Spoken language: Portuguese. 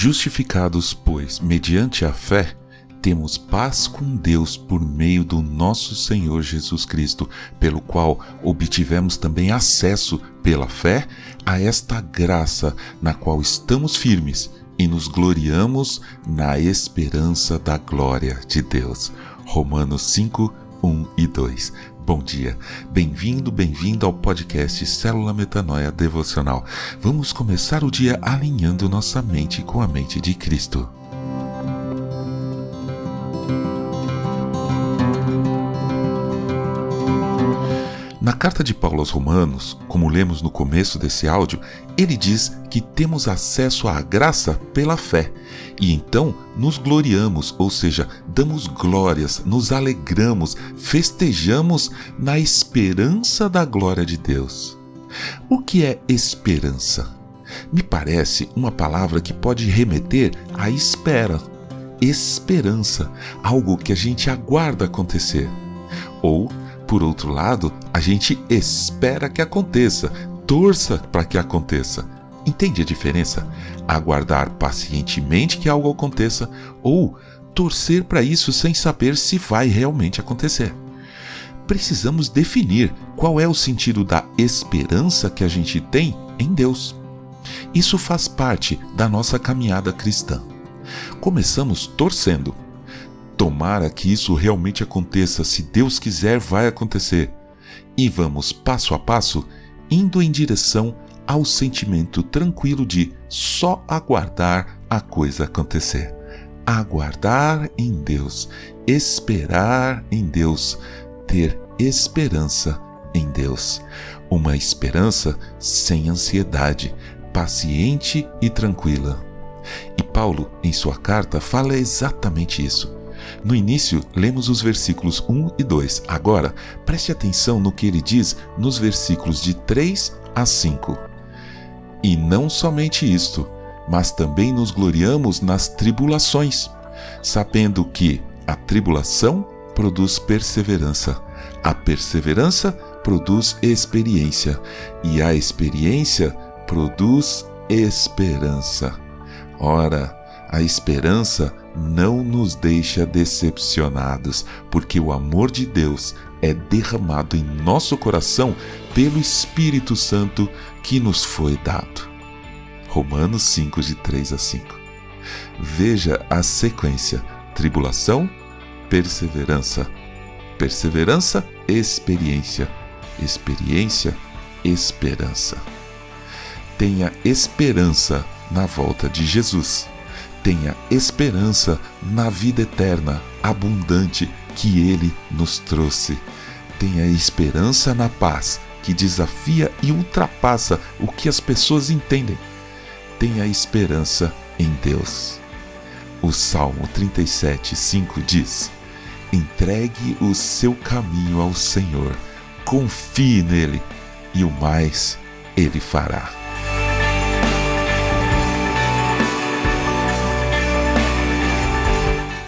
Justificados, pois, mediante a fé, temos paz com Deus por meio do nosso Senhor Jesus Cristo, pelo qual obtivemos também acesso pela fé a esta graça na qual estamos firmes e nos gloriamos na esperança da glória de Deus. Romanos 5, 1 e 2. Bom dia, bem-vindo, bem-vindo ao podcast Célula Metanoia Devocional. Vamos começar o dia alinhando nossa mente com a mente de Cristo. Carta de Paulo aos Romanos, como lemos no começo desse áudio, ele diz que temos acesso à graça pela fé e então nos gloriamos, ou seja, damos glórias, nos alegramos, festejamos na esperança da glória de Deus. O que é esperança? Me parece uma palavra que pode remeter à espera. Esperança, algo que a gente aguarda acontecer. Ou por outro lado, a gente espera que aconteça, torça para que aconteça. Entende a diferença? Aguardar pacientemente que algo aconteça ou torcer para isso sem saber se vai realmente acontecer. Precisamos definir qual é o sentido da esperança que a gente tem em Deus. Isso faz parte da nossa caminhada cristã. Começamos torcendo, Tomara que isso realmente aconteça, se Deus quiser, vai acontecer. E vamos passo a passo indo em direção ao sentimento tranquilo de só aguardar a coisa acontecer. Aguardar em Deus, esperar em Deus, ter esperança em Deus. Uma esperança sem ansiedade, paciente e tranquila. E Paulo, em sua carta, fala exatamente isso. No início, lemos os versículos 1 e 2. Agora, preste atenção no que ele diz nos versículos de 3 a 5. E não somente isto, mas também nos gloriamos nas tribulações, sabendo que a tribulação produz perseverança, a perseverança produz experiência, e a experiência produz esperança. Ora, a esperança não nos deixa decepcionados, porque o amor de Deus é derramado em nosso coração pelo Espírito Santo que nos foi dado. Romanos 5, de 3 a 5. Veja a sequência: tribulação, perseverança, perseverança, experiência, experiência, esperança. Tenha esperança na volta de Jesus tenha esperança na vida eterna, abundante que Ele nos trouxe. Tenha esperança na paz que desafia e ultrapassa o que as pessoas entendem. Tenha esperança em Deus. O Salmo 37, 5 diz: Entregue o seu caminho ao Senhor, confie nele, e o mais ele fará.